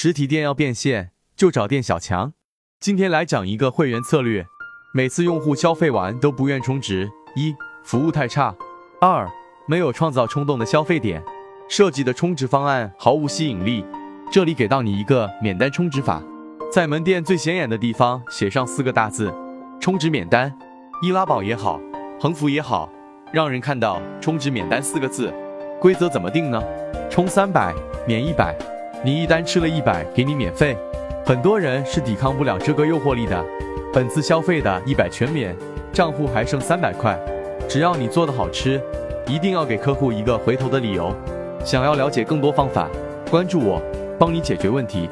实体店要变现，就找店小强。今天来讲一个会员策略，每次用户消费完都不愿充值：一、服务太差；二、没有创造冲动的消费点，设计的充值方案毫无吸引力。这里给到你一个免单充值法，在门店最显眼的地方写上四个大字：充值免单。易拉宝也好，横幅也好，让人看到充值免单四个字。规则怎么定呢？充三百免一百，你一单吃了一百，给你免费。很多人是抵抗不了这个诱惑力的。本次消费的一百全免，账户还剩三百块。只要你做的好吃，一定要给客户一个回头的理由。想要了解更多方法，关注我，帮你解决问题。